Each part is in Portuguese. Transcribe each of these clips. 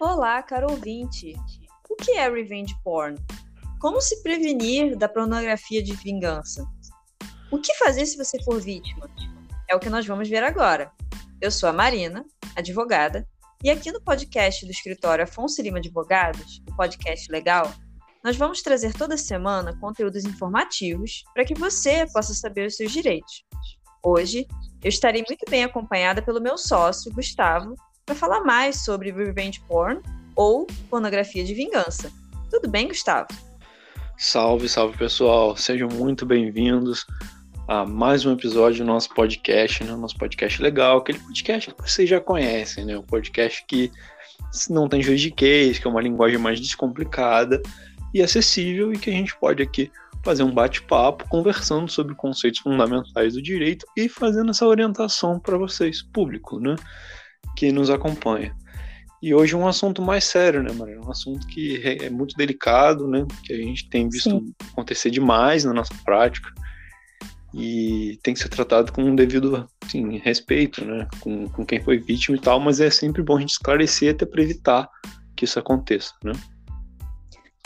Olá, caro ouvinte. O que é revenge porn? Como se prevenir da pornografia de vingança? O que fazer se você for vítima? É o que nós vamos ver agora. Eu sou a Marina, advogada, e aqui no podcast do escritório Afonso Lima Advogados, o podcast legal, nós vamos trazer toda semana conteúdos informativos para que você possa saber os seus direitos. Hoje, eu estarei muito bem acompanhada pelo meu sócio, Gustavo, para falar mais sobre revenge porn ou pornografia de vingança. Tudo bem, Gustavo? Salve, salve pessoal, sejam muito bem-vindos a mais um episódio do nosso podcast, né? Nosso podcast legal, aquele podcast que vocês já conhecem, né? Um podcast que não tem juridiquês, que é uma linguagem mais descomplicada e acessível e que a gente pode aqui fazer um bate-papo conversando sobre conceitos fundamentais do direito e fazendo essa orientação para vocês, público, né? Que nos acompanha. E hoje um assunto mais sério, né, Maria? Um assunto que é muito delicado, né? Que a gente tem visto Sim. acontecer demais na nossa prática e tem que ser tratado com um devido assim, respeito, né, com, com quem foi vítima e tal, mas é sempre bom a gente esclarecer até para evitar que isso aconteça, né?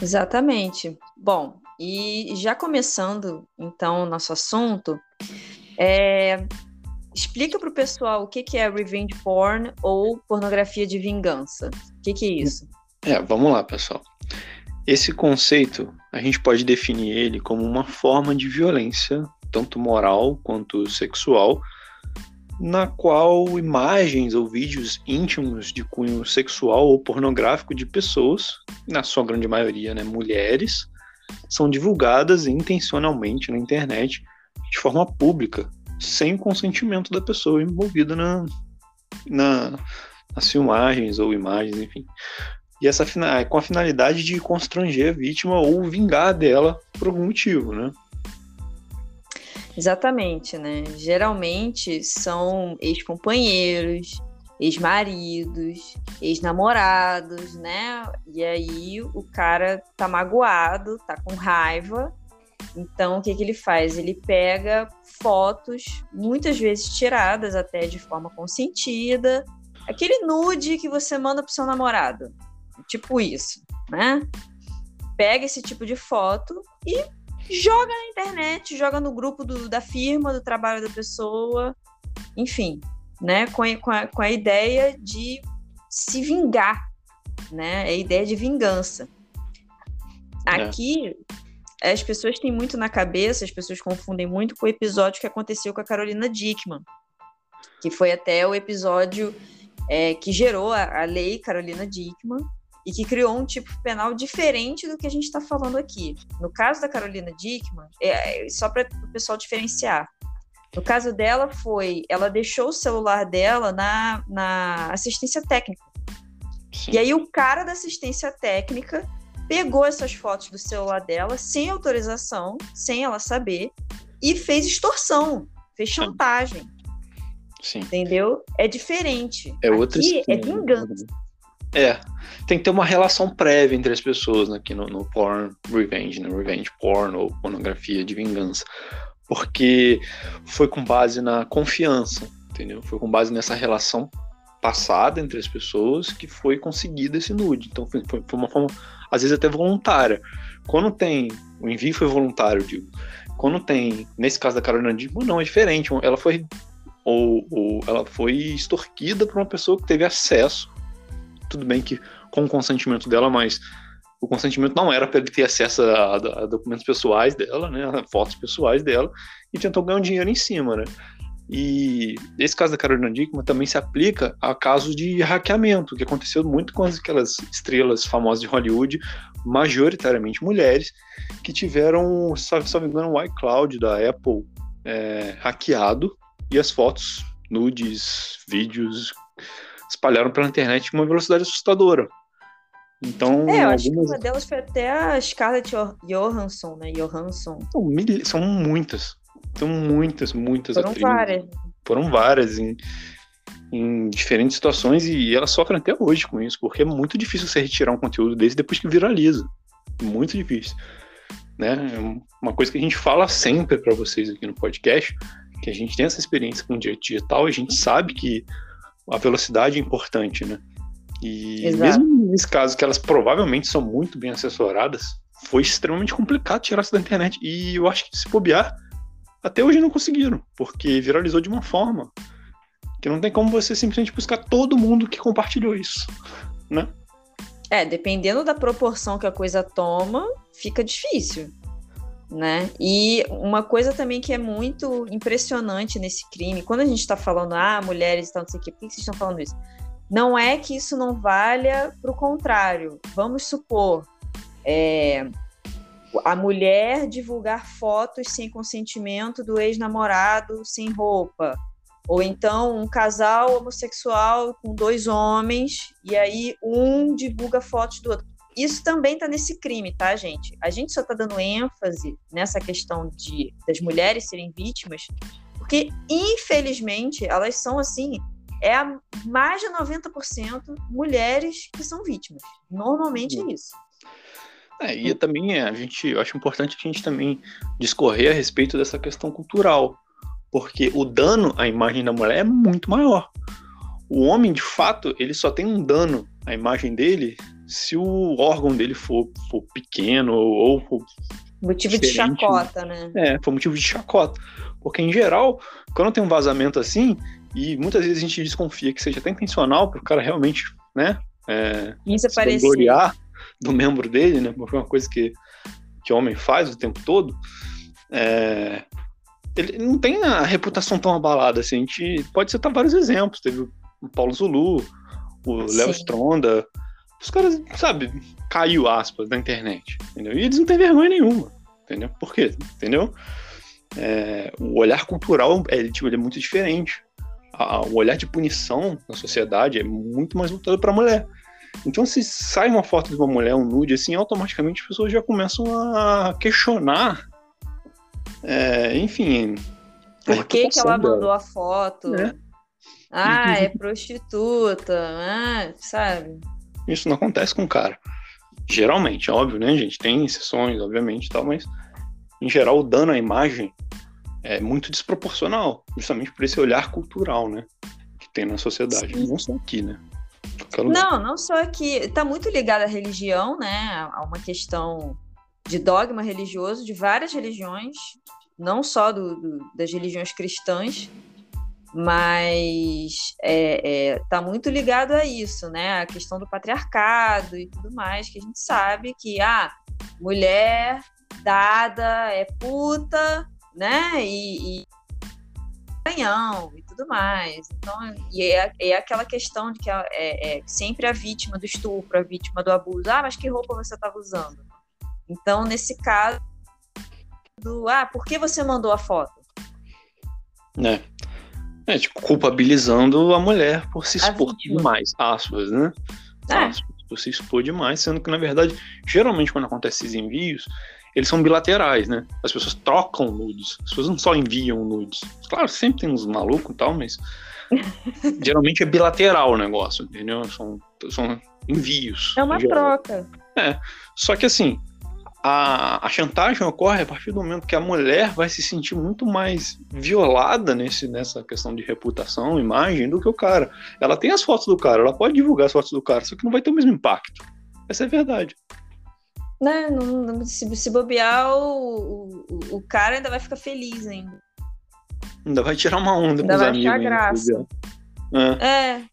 Exatamente. Bom, e já começando então o nosso assunto, é, explica para o pessoal o que, que é revenge porn ou pornografia de vingança. O que, que é isso? É, vamos lá, pessoal. Esse conceito, a gente pode definir ele como uma forma de violência tanto moral quanto sexual, na qual imagens ou vídeos íntimos de cunho sexual ou pornográfico de pessoas, na sua grande maioria, né, mulheres, são divulgadas intencionalmente na internet de forma pública, sem o consentimento da pessoa envolvida na, na, nas filmagens ou imagens, enfim. E essa com a finalidade de constranger a vítima ou vingar dela por algum motivo, né? Exatamente, né? Geralmente são ex-companheiros, ex-maridos, ex-namorados, né? E aí o cara tá magoado, tá com raiva. Então o que, que ele faz? Ele pega fotos, muitas vezes tiradas até de forma consentida, aquele nude que você manda pro seu namorado. Tipo isso, né? Pega esse tipo de foto e joga na internet, joga no grupo do, da firma, do trabalho da pessoa, enfim, né? Com, a, com a ideia de se vingar, né? É a ideia de vingança. É. Aqui, é. As pessoas têm muito na cabeça, as pessoas confundem muito com o episódio que aconteceu com a Carolina Dickman, que foi até o episódio é, que gerou a, a lei Carolina Dickman, e que criou um tipo penal diferente do que a gente está falando aqui. No caso da Carolina Dickman, é, é só para o pessoal diferenciar. No caso dela foi, ela deixou o celular dela na, na assistência técnica. Sim. E aí o cara da assistência técnica pegou essas fotos do celular dela sem autorização, sem ela saber, e fez extorsão, fez chantagem. Sim. Entendeu? É diferente. É outra Aqui é vingança. É, tem que ter uma relação prévia entre as pessoas né, aqui no, no porn revenge, no né, revenge porn ou pornografia de vingança, porque foi com base na confiança, entendeu? Foi com base nessa relação passada entre as pessoas que foi conseguida esse nude. Então foi, foi, uma forma, às vezes até voluntária. Quando tem, o envio foi voluntário, digo. Quando tem, nesse caso da Carolina Dickman, não, é diferente. Ela foi ou, ou ela foi extorquida por uma pessoa que teve acesso tudo bem que com o consentimento dela, mas o consentimento não era para ele ter acesso a, a, documentos pessoais dela, né, a fotos pessoais dela, e tentou ganhar um dinheiro em cima, né. E esse caso da Carolina Dickman também se aplica a casos de hackeamento, que aconteceu muito com aquelas estrelas famosas de Hollywood, majoritariamente mulheres, que tiveram, se não me engano, o iCloud da Apple é, hackeado e as fotos, nudes, vídeos, espalharam pela internet com uma velocidade assustadora. Então, é, eu acho algumas... que uma delas foi até a Scarlett Johansson, né? Johansson. São, mil... São muitas. São muitas, muitas Foram atrizes. várias. Foram várias em, em diferentes situações e elas sofrem até hoje com isso, porque é muito difícil você retirar um conteúdo desse depois que viraliza. Muito difícil. Né? É uma coisa que a gente fala sempre para vocês aqui no podcast, que a gente tem essa experiência com o direito digital, a gente sabe que a velocidade é importante, né? E Exato. mesmo nesse caso, que elas provavelmente são muito bem assessoradas, foi extremamente complicado tirar isso da internet. E eu acho que se bobear, até hoje não conseguiram, porque viralizou de uma forma que não tem como você simplesmente buscar todo mundo que compartilhou isso, né? É, dependendo da proporção que a coisa toma, fica difícil, né? E uma coisa também que é muito impressionante nesse crime, quando a gente está falando, ah, mulheres e tal, não sei o quê, por que vocês estão falando isso? Não é que isso não valha para o contrário. Vamos supor, é, a mulher divulgar fotos sem consentimento do ex-namorado sem roupa. Ou então um casal homossexual com dois homens, e aí um divulga fotos do outro. Isso também está nesse crime, tá, gente? A gente só está dando ênfase nessa questão de das mulheres serem vítimas, porque, infelizmente, elas são assim, é a, mais de 90% mulheres que são vítimas. Normalmente é isso. É, e também é, a gente, eu acho importante a gente também discorrer a respeito dessa questão cultural, porque o dano à imagem da mulher é muito maior. O homem, de fato, ele só tem um dano à imagem dele se o órgão dele for, for pequeno ou for motivo de chacota, né? É, for motivo de chacota. Porque, em geral, quando tem um vazamento assim, e muitas vezes a gente desconfia que seja até intencional para o cara realmente, né? É, Isso se gloriar do membro dele, né? Porque é uma coisa que, que homem faz o tempo todo. É, ele não tem a reputação tão abalada assim. A gente pode citar vários exemplos. Teve o Paulo Zulu, o Léo Stronda. Os caras, sabe, caiu aspas na internet, entendeu? E eles não têm vergonha nenhuma, entendeu? Por quê? Entendeu? É, o olhar cultural é, tipo, é muito diferente. A, o olhar de punição na sociedade é muito mais voltado para a mulher. Então, se sai uma foto de uma mulher, um nude, assim, automaticamente as pessoas já começam a questionar. É, enfim. Por que, que ela dela. mandou a foto? É. Ah, é prostituta, ah, sabe? Isso não acontece com o cara. Geralmente, óbvio, né, gente? Tem exceções, obviamente, tal, mas em geral o dano à imagem é muito desproporcional, justamente por esse olhar cultural, né, que tem na sociedade, Sim. não só aqui, né? Não, não só aqui. Está muito ligado à religião, né? A uma questão de dogma religioso de várias religiões, não só do, do das religiões cristãs, mas está é, é, tá muito ligado a isso, né? A questão do patriarcado e tudo mais, que a gente sabe que a ah, mulher dada é puta, né? E, e canhão e tudo mais. Então, e é, é aquela questão de que é, é, sempre a vítima do estupro, a vítima do abuso. Ah, mas que roupa você estava usando? Então, nesse caso, do ah, por que você mandou a foto? É. É, tipo, culpabilizando a mulher por se expor demais, aspas, né? É. Aspas, por se expor demais, sendo que, na verdade, geralmente quando acontece esses envios, eles são bilaterais, né? As pessoas trocam nudes. As pessoas não só enviam nudes. Claro, sempre tem uns malucos e tal, mas geralmente é bilateral o negócio, entendeu? São, são envios. É uma troca. É. Só que assim, a, a chantagem ocorre a partir do momento que a mulher vai se sentir muito mais violada nesse, nessa questão de reputação, imagem, do que o cara. Ela tem as fotos do cara, ela pode divulgar as fotos do cara, só que não vai ter o mesmo impacto. Essa é a verdade né, não, se, se bobear, o, o, o, cara ainda vai ficar feliz ainda. Ainda vai tirar uma onda ainda com os amigos. Ainda vai graça. É. é. é.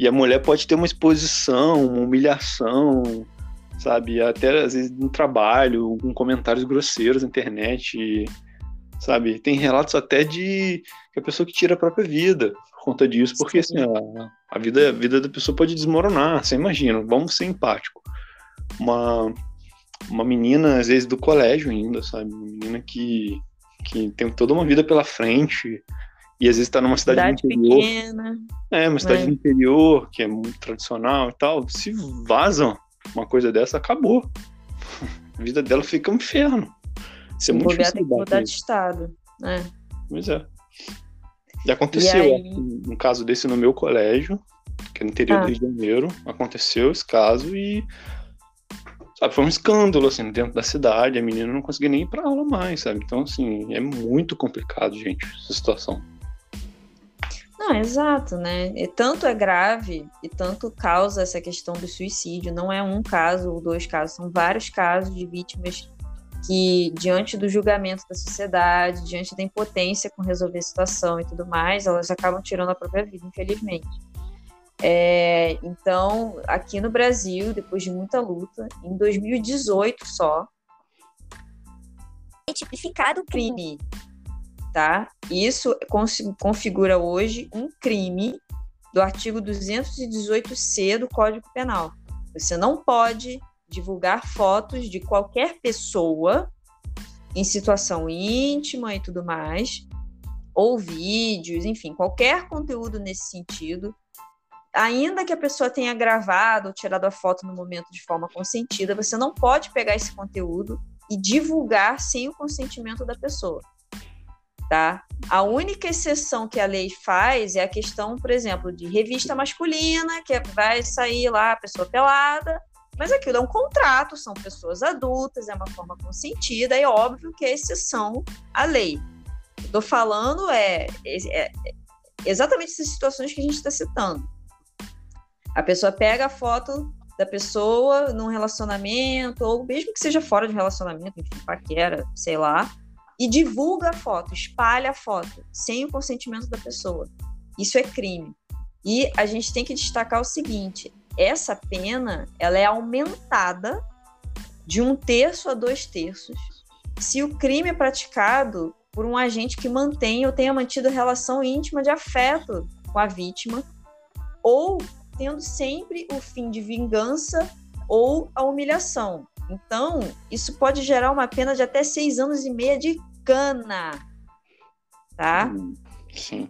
E a mulher pode ter uma exposição, uma humilhação, sabe? Até às vezes no trabalho, com comentários grosseiros na internet, sabe? Tem relatos até de que a pessoa que tira a própria vida por conta disso, porque assim, a, a, vida, a vida da pessoa pode desmoronar, você imagina, vamos ser empático. Uma, uma menina, às vezes, do colégio ainda, sabe? Uma menina que, que tem toda uma vida pela frente e às vezes está numa cidade, cidade interior. pequena. É, uma cidade é. do interior, que é muito tradicional e tal. Se vazam uma coisa dessa, acabou. A vida dela fica um inferno. Isso é muito difícil. Tem que mudar de estado, né? Pois é. E aconteceu aí... um caso desse no meu colégio, que é no interior ah. do Rio de Janeiro. Aconteceu esse caso e Sabe, foi um escândalo, assim, dentro da cidade, a menina não conseguia nem ir pra aula mais, sabe? Então, assim, é muito complicado, gente, essa situação. Não, exato, né? E tanto é grave e tanto causa essa questão do suicídio. Não é um caso ou dois casos, são vários casos de vítimas que, diante do julgamento da sociedade, diante da impotência com resolver a situação e tudo mais, elas acabam tirando a própria vida, infelizmente. É, então, aqui no Brasil, depois de muita luta, em 2018 só, tipificado o crime tá? Isso configura hoje um crime do artigo 218-C do Código Penal. Você não pode divulgar fotos de qualquer pessoa em situação íntima e tudo mais, ou vídeos, enfim, qualquer conteúdo nesse sentido, ainda que a pessoa tenha gravado ou tirado a foto no momento de forma consentida, você não pode pegar esse conteúdo e divulgar sem o consentimento da pessoa tá? A única exceção que a lei faz é a questão, por exemplo, de revista masculina, que vai sair lá a pessoa pelada, mas aquilo é um contrato, são pessoas adultas, é uma forma consentida, é óbvio que é exceção à lei. Estou falando é, é, é, exatamente essas situações que a gente está citando. A pessoa pega a foto da pessoa num relacionamento, ou mesmo que seja fora de relacionamento, enfim, paquera, sei lá, e divulga a foto, espalha a foto, sem o consentimento da pessoa. Isso é crime. E a gente tem que destacar o seguinte: essa pena ela é aumentada de um terço a dois terços se o crime é praticado por um agente que mantém ou tenha mantido relação íntima de afeto com a vítima, ou tendo sempre o fim de vingança ou a humilhação. Então, isso pode gerar uma pena de até seis anos e meio de cana. Tá? Hum, sim.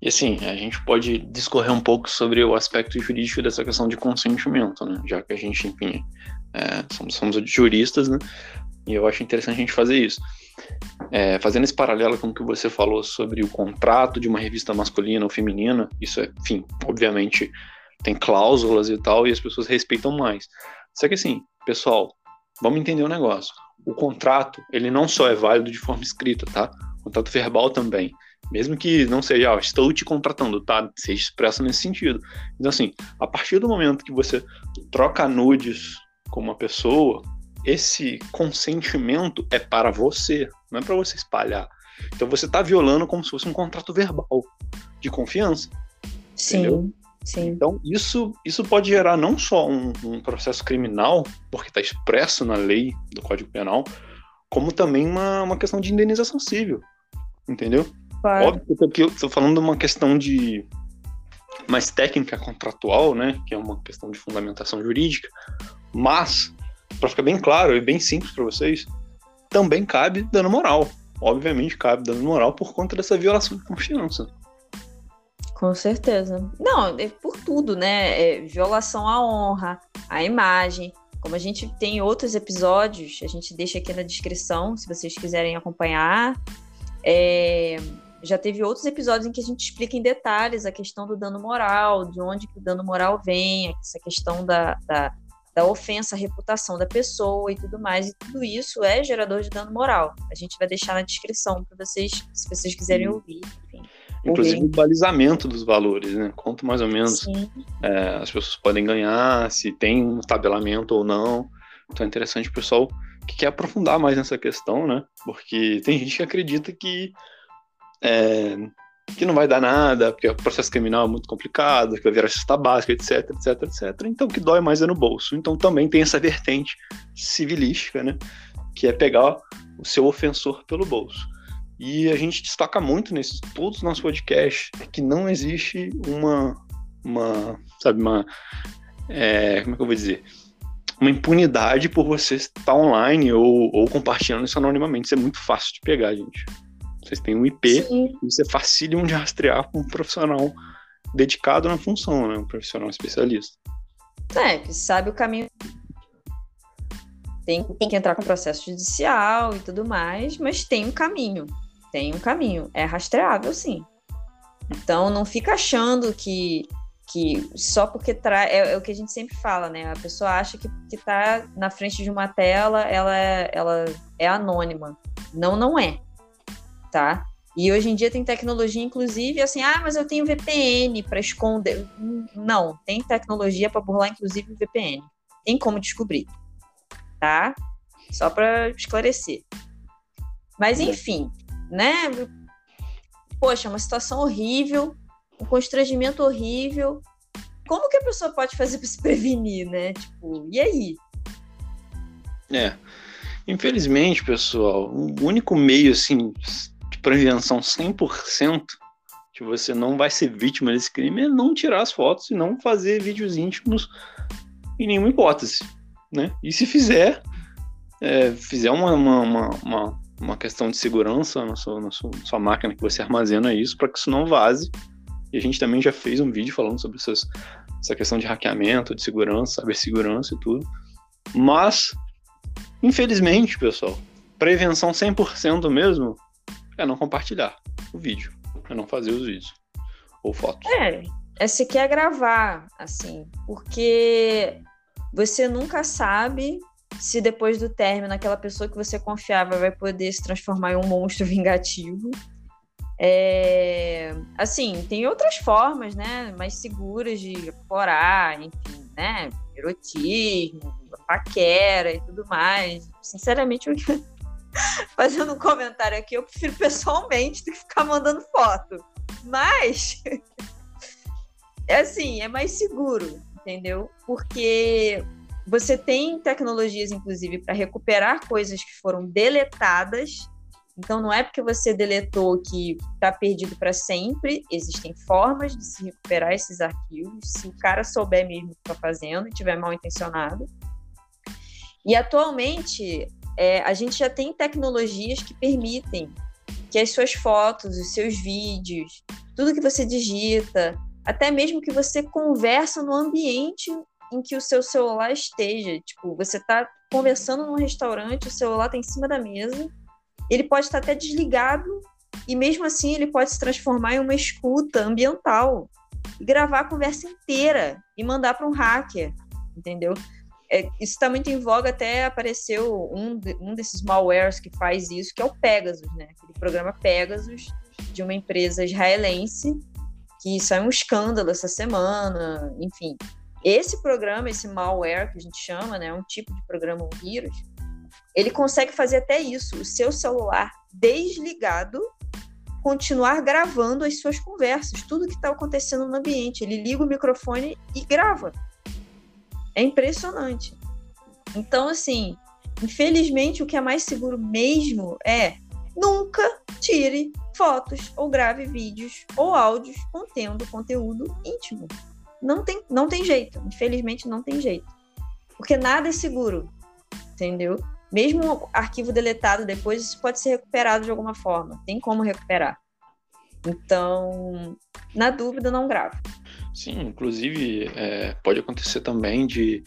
E assim, a gente pode discorrer um pouco sobre o aspecto jurídico dessa questão de consentimento, né? Já que a gente, enfim, é, somos, somos juristas, né? E eu acho interessante a gente fazer isso. É, fazendo esse paralelo com o que você falou sobre o contrato de uma revista masculina ou feminina, isso é, enfim, obviamente tem cláusulas e tal, e as pessoas respeitam mais. Só que assim, pessoal, vamos entender o um negócio. O contrato, ele não só é válido de forma escrita, tá? O contrato verbal também. Mesmo que não seja, ó, estou te contratando, tá? Seja expresso nesse sentido. Então, assim, a partir do momento que você troca nudes com uma pessoa, esse consentimento é para você, não é para você espalhar. Então você está violando como se fosse um contrato verbal de confiança. Sim. Entendeu? Sim. Então, isso, isso pode gerar não só um, um processo criminal, porque está expresso na lei do Código Penal, como também uma, uma questão de indenização civil. Entendeu? Claro. Óbvio que eu estou falando de uma questão de mais técnica contratual, né, que é uma questão de fundamentação jurídica, mas, para ficar bem claro e bem simples para vocês, também cabe dano moral. Obviamente cabe dano moral por conta dessa violação de confiança. Com certeza. Não, é por tudo, né? É violação à honra, à imagem. Como a gente tem outros episódios, a gente deixa aqui na descrição, se vocês quiserem acompanhar. É, já teve outros episódios em que a gente explica em detalhes a questão do dano moral, de onde que o dano moral vem, essa questão da, da, da ofensa à reputação da pessoa e tudo mais. E tudo isso é gerador de dano moral. A gente vai deixar na descrição para vocês, se vocês quiserem ouvir. Enfim. Inclusive o balizamento dos valores, né? Quanto mais ou menos é, as pessoas podem ganhar, se tem um tabelamento ou não. Então é interessante o pessoal que quer aprofundar mais nessa questão, né? Porque tem gente que acredita que, é, que não vai dar nada, porque o processo criminal é muito complicado, que vai virar cesta básica, etc, etc, etc. Então o que dói mais é no bolso. Então também tem essa vertente civilística, né? Que é pegar o seu ofensor pelo bolso. E a gente destaca muito nesses todos os nossos podcasts que não existe uma, uma sabe, uma, é, como é que eu vou dizer? Uma impunidade por você estar online ou, ou compartilhando isso anonimamente. Isso é muito fácil de pegar, gente. Vocês têm um IP, Sim. isso é facílimo de rastrear com um profissional dedicado na função, né? Um profissional especialista. É, que sabe o caminho tem, tem que entrar com processo judicial e tudo mais, mas tem um caminho tem um caminho, é rastreável sim. Então não fica achando que, que só porque traz. É, é, o que a gente sempre fala, né? A pessoa acha que, que tá na frente de uma tela, ela é, ela é anônima. Não, não é. Tá? E hoje em dia tem tecnologia, inclusive, assim, ah, mas eu tenho VPN para esconder. Não, tem tecnologia para burlar, inclusive, VPN. Tem como descobrir, tá? Só para esclarecer. Mas, enfim, né? Poxa, uma situação horrível, um constrangimento horrível. Como que a pessoa pode fazer para se prevenir, né? Tipo, e aí? É. Infelizmente, pessoal, o único meio, assim, prevenção 100% que você não vai ser vítima desse crime é não tirar as fotos e não fazer vídeos íntimos em nenhuma hipótese, né? E se fizer, é, fizer uma, uma, uma, uma, questão de segurança na sua, na sua, na sua máquina que você armazena isso para que isso não vaze. E a gente também já fez um vídeo falando sobre essas, essa questão de hackeamento, de segurança, cibersegurança e tudo. Mas, infelizmente, pessoal, prevenção 100% mesmo é não compartilhar o vídeo, é não fazer os vídeos ou fotos. É, é se quer gravar, assim, porque você nunca sabe se depois do término aquela pessoa que você confiava vai poder se transformar em um monstro vingativo. É, assim, tem outras formas, né, mais seguras de explorar, enfim, né, erotismo, paquera e tudo mais. Sinceramente, eu fazendo um comentário aqui, eu prefiro pessoalmente do que ficar mandando foto. Mas, é assim, é mais seguro, entendeu? Porque você tem tecnologias, inclusive, para recuperar coisas que foram deletadas. Então, não é porque você deletou que está perdido para sempre. Existem formas de se recuperar esses arquivos, se o cara souber mesmo o que está fazendo e tiver mal intencionado. E atualmente, é, a gente já tem tecnologias que permitem que as suas fotos, os seus vídeos, tudo que você digita, até mesmo que você conversa no ambiente em que o seu celular esteja. Tipo, você está conversando num restaurante, o celular está em cima da mesa, ele pode estar até desligado e mesmo assim ele pode se transformar em uma escuta ambiental e gravar a conversa inteira e mandar para um hacker, entendeu? É, isso está muito em voga, até apareceu um, um desses malwares que faz isso, que é o Pegasus, né? Aquele programa Pegasus de uma empresa israelense, que saiu um escândalo essa semana, enfim. Esse programa, esse malware que a gente chama, né, um tipo de programa, um vírus, ele consegue fazer até isso, o seu celular desligado continuar gravando as suas conversas, tudo que está acontecendo no ambiente. Ele liga o microfone e grava. É impressionante. Então, assim, infelizmente, o que é mais seguro mesmo é nunca tire fotos ou grave vídeos ou áudios contendo conteúdo íntimo. Não tem, não tem jeito. Infelizmente, não tem jeito. Porque nada é seguro, entendeu? Mesmo arquivo deletado depois, isso pode ser recuperado de alguma forma. Tem como recuperar. Então, na dúvida, não grave. Sim, inclusive é, pode acontecer também de,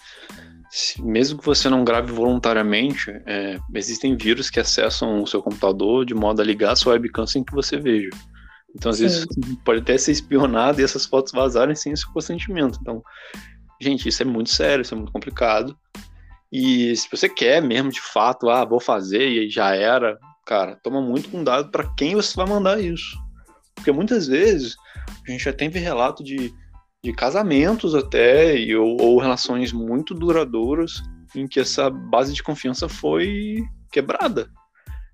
mesmo que você não grave voluntariamente, é, existem vírus que acessam o seu computador de modo a ligar a sua webcam sem que você veja. Então, às Sim. vezes, pode até ser espionado e essas fotos vazarem sem seu consentimento. Então, gente, isso é muito sério, isso é muito complicado. E se você quer mesmo, de fato, ah, vou fazer e já era, cara, toma muito cuidado para quem você vai mandar isso. Porque muitas vezes a gente já teve relato de de casamentos até, e, ou, ou relações muito duradouras em que essa base de confiança foi quebrada.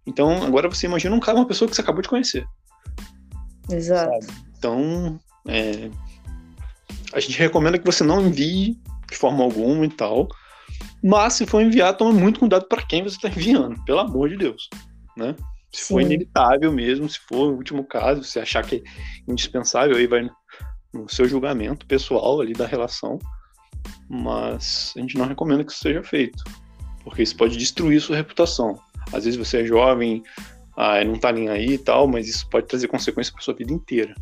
Então, agora você imagina um cara, uma pessoa que você acabou de conhecer. Exato. Sabe? Então, é, a gente recomenda que você não envie de forma alguma e tal. Mas se for enviar, tome muito cuidado para quem você está enviando, pelo amor de Deus, né? Se Sim. for inevitável mesmo, se for o último caso, se achar que é indispensável, aí vai no seu julgamento pessoal ali da relação, mas a gente não recomenda que isso seja feito, porque isso pode destruir sua reputação. Às vezes você é jovem, ah, não tá nem aí e tal, mas isso pode trazer consequências para sua vida inteira.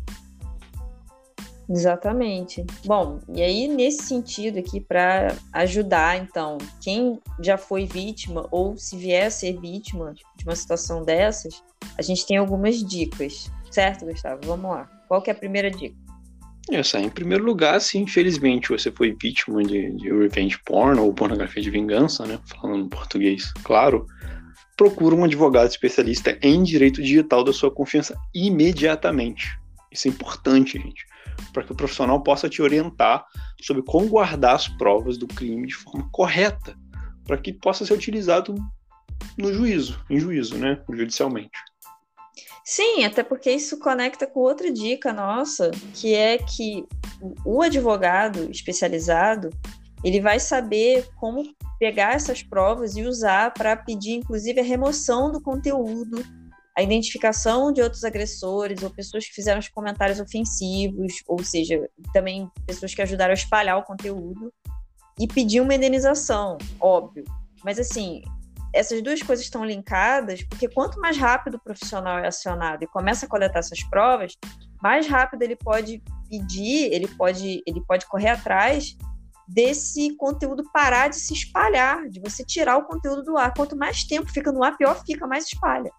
Exatamente. Bom, e aí nesse sentido aqui para ajudar, então, quem já foi vítima ou se vier a ser vítima de uma situação dessas, a gente tem algumas dicas, certo, Gustavo? Vamos lá. Qual que é a primeira dica? Essa, em primeiro lugar, se infelizmente você foi vítima de, de revenge porn ou pornografia de vingança, né? Falando em português, claro. procura um advogado especialista em direito digital da sua confiança imediatamente. Isso é importante, gente, para que o profissional possa te orientar sobre como guardar as provas do crime de forma correta, para que possa ser utilizado no juízo, em juízo, né, judicialmente. Sim, até porque isso conecta com outra dica nossa, que é que o advogado especializado ele vai saber como pegar essas provas e usar para pedir, inclusive, a remoção do conteúdo, a identificação de outros agressores ou pessoas que fizeram os comentários ofensivos, ou seja, também pessoas que ajudaram a espalhar o conteúdo, e pedir uma indenização, óbvio. Mas, assim, essas duas coisas estão linkadas, porque quanto mais rápido o profissional é acionado e começa a coletar essas provas, mais rápido ele pode pedir, ele pode, ele pode correr atrás desse conteúdo parar de se espalhar, de você tirar o conteúdo do ar. Quanto mais tempo fica no ar, pior fica, mais espalha.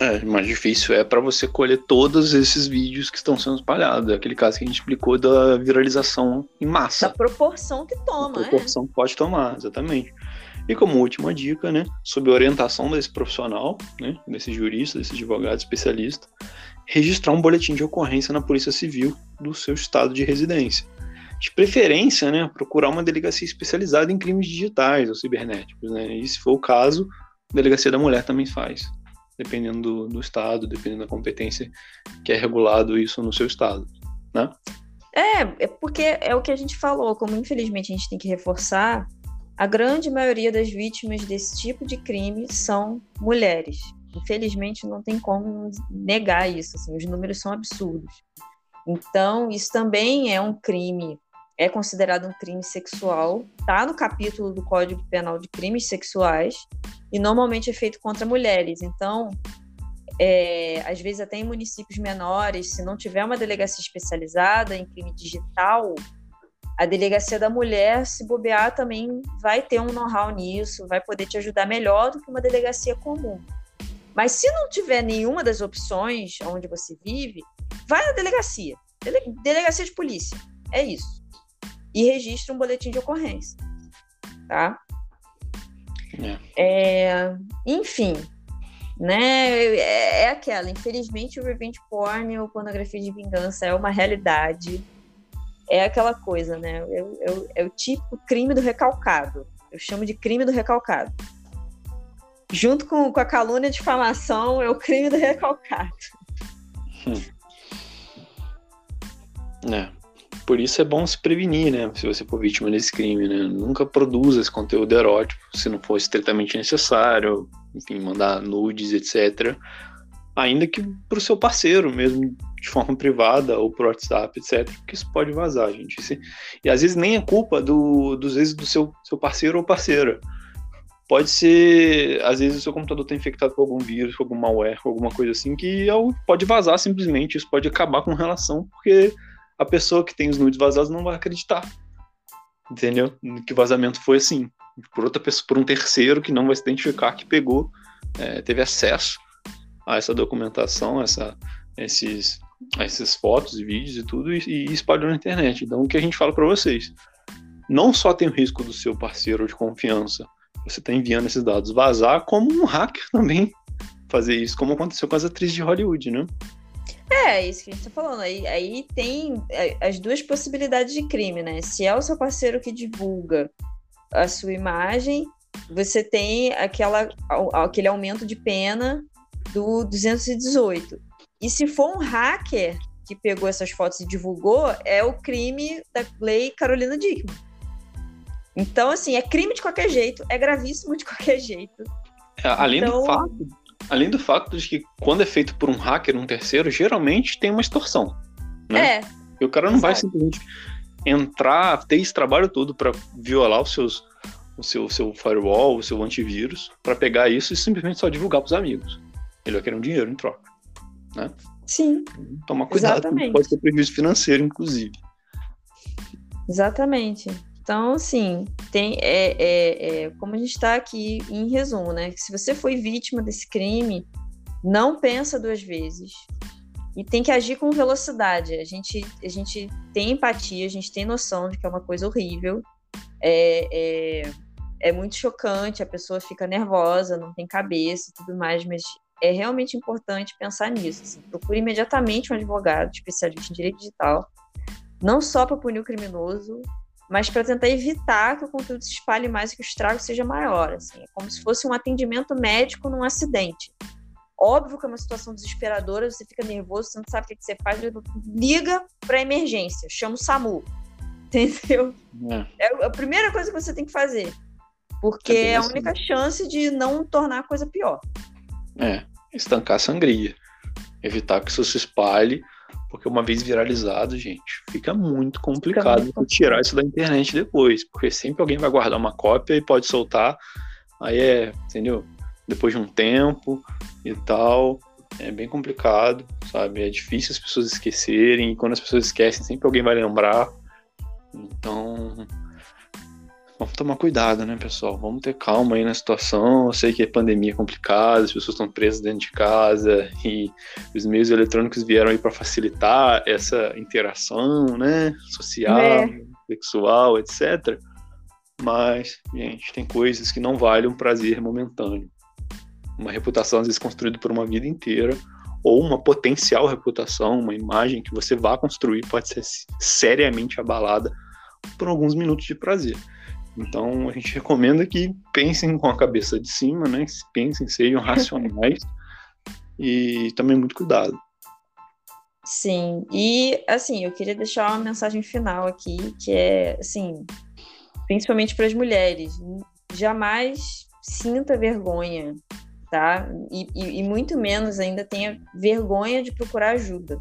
É, mais difícil é para você colher todos esses vídeos que estão sendo espalhados. É aquele caso que a gente explicou da viralização em massa. Da proporção que toma. Da proporção é. que pode tomar, exatamente. E como última dica, né, sobre a orientação desse profissional, né, desse jurista, desse advogado especialista, registrar um boletim de ocorrência na Polícia Civil do seu estado de residência de preferência, né, procurar uma delegacia especializada em crimes digitais ou cibernéticos, né? E se for o caso, a delegacia da mulher também faz, dependendo do, do estado, dependendo da competência que é regulado isso no seu estado, né? É, é porque é o que a gente falou, como infelizmente a gente tem que reforçar, a grande maioria das vítimas desse tipo de crime são mulheres. Infelizmente não tem como negar isso, assim, os números são absurdos. Então, isso também é um crime é considerado um crime sexual, está no capítulo do Código Penal de Crimes Sexuais e normalmente é feito contra mulheres. Então, é, às vezes até em municípios menores, se não tiver uma delegacia especializada em crime digital, a delegacia da mulher, se bobear, também vai ter um know-how nisso, vai poder te ajudar melhor do que uma delegacia comum. Mas se não tiver nenhuma das opções onde você vive, vai na delegacia. Dele delegacia de polícia. É isso e registra um boletim de ocorrência, tá? É. É, enfim, né? É, é, aquela. Infelizmente, o revenge porn ou pornografia de vingança é uma realidade. É aquela coisa, né? É, é o típico crime do recalcado. Eu chamo de crime do recalcado. Junto com, com a calúnia de difamação, é o crime do recalcado. Hum. É. Por isso é bom se prevenir, né? Se você for vítima desse crime, né? Nunca produza esse conteúdo erótico se não for estritamente necessário, enfim, mandar nudes, etc. Ainda que para o seu parceiro mesmo, de forma privada ou por WhatsApp, etc. Porque isso pode vazar, gente. E às vezes nem é culpa do, dos vezes do seu, seu parceiro ou parceira. Pode ser, às vezes o seu computador está infectado com algum vírus, com algum malware, alguma coisa assim, que é pode vazar simplesmente. Isso pode acabar com relação, porque a pessoa que tem os nudes vazados não vai acreditar. Entendeu? Que o vazamento foi assim. Por outra pessoa, por um terceiro que não vai se identificar que pegou, é, teve acesso a essa documentação, essa, esses, essas fotos e vídeos e tudo, e, e espalhou na internet. Então, o que a gente fala para vocês? Não só tem o risco do seu parceiro de confiança, você está enviando esses dados vazar, como um hacker também fazer isso, como aconteceu com as atrizes de Hollywood, né? É, isso que a gente tá falando. Aí, aí tem é, as duas possibilidades de crime, né? Se é o seu parceiro que divulga a sua imagem, você tem aquela, aquele aumento de pena do 218. E se for um hacker que pegou essas fotos e divulgou, é o crime da lei Carolina Dickman. Então, assim, é crime de qualquer jeito, é gravíssimo de qualquer jeito. É, além então... do fato Além do fato de que quando é feito por um hacker, um terceiro, geralmente tem uma extorsão. Né? É. E o cara não vai simplesmente entrar, ter esse trabalho todo para violar os seus, o seu, seu firewall, o seu antivírus, para pegar isso e simplesmente só divulgar para os amigos. Ele vai querer um dinheiro em troca. Né? Sim. Toma cuidado, Exatamente. pode ter prejuízo financeiro, inclusive. Exatamente. Então, assim, tem, é, é, é como a gente está aqui em resumo, né? Se você foi vítima desse crime, não pensa duas vezes e tem que agir com velocidade. A gente, a gente tem empatia, a gente tem noção de que é uma coisa horrível. É, é, é muito chocante, a pessoa fica nervosa, não tem cabeça e tudo mais, mas é realmente importante pensar nisso. Assim. Procure imediatamente um advogado especialista em direito digital, não só para punir o criminoso, mas para tentar evitar que o conteúdo se espalhe mais e que o estrago seja maior. Assim. É como se fosse um atendimento médico num acidente. Óbvio que é uma situação desesperadora, você fica nervoso, você não sabe o que você faz, liga para emergência, chama o SAMU. Entendeu? É. é a primeira coisa que você tem que fazer. Porque é, é a assim. única chance de não tornar a coisa pior. É estancar a sangria, evitar que isso se espalhe, porque uma vez viralizado, gente, fica muito complicado fica muito tirar isso da internet depois, porque sempre alguém vai guardar uma cópia e pode soltar, aí é, entendeu? Depois de um tempo e tal, é bem complicado, sabe? É difícil as pessoas esquecerem, e quando as pessoas esquecem, sempre alguém vai lembrar. Então, Vamos tomar cuidado, né, pessoal? Vamos ter calma aí na situação. Eu sei que a pandemia é complicada, as pessoas estão presas dentro de casa e os meios eletrônicos vieram aí para facilitar essa interação, né, social, é. sexual, etc. Mas, gente, tem coisas que não valem um prazer momentâneo. Uma reputação às vezes construída por uma vida inteira ou uma potencial reputação, uma imagem que você vá construir pode ser seriamente abalada por alguns minutos de prazer. Então a gente recomenda que pensem com a cabeça de cima, né? Pensem, sejam racionais e também muito cuidado. Sim, e assim, eu queria deixar uma mensagem final aqui, que é assim, principalmente para as mulheres, jamais sinta vergonha, tá? E, e, e muito menos ainda tenha vergonha de procurar ajuda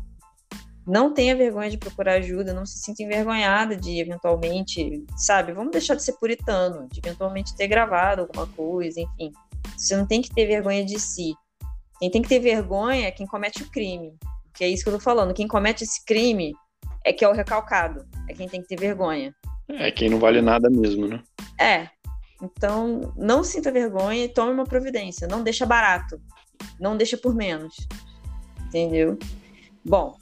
não tenha vergonha de procurar ajuda, não se sinta envergonhada de eventualmente, sabe, vamos deixar de ser puritano, de eventualmente ter gravado alguma coisa, enfim. Você não tem que ter vergonha de si. Quem tem que ter vergonha é quem comete o crime. Que é isso que eu tô falando. Quem comete esse crime é que é o recalcado. É quem tem que ter vergonha. É quem não vale nada mesmo, né? É. Então, não sinta vergonha e tome uma providência. Não deixa barato. Não deixa por menos. Entendeu? Bom,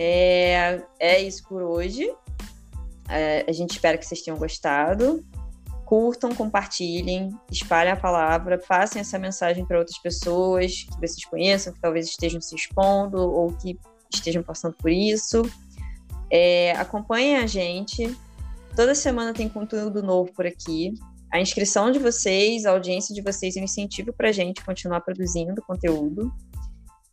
é, é isso por hoje. É, a gente espera que vocês tenham gostado. Curtam, compartilhem, espalhem a palavra, passem essa mensagem para outras pessoas que vocês conheçam, que talvez estejam se expondo ou que estejam passando por isso. É, acompanhem a gente. Toda semana tem conteúdo novo por aqui. A inscrição de vocês, a audiência de vocês é um incentivo para a gente continuar produzindo conteúdo.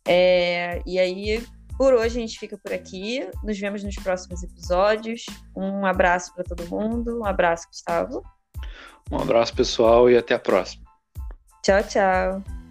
É, e aí, por hoje a gente fica por aqui. Nos vemos nos próximos episódios. Um abraço para todo mundo. Um abraço, Gustavo. Um abraço, pessoal, e até a próxima. Tchau, tchau.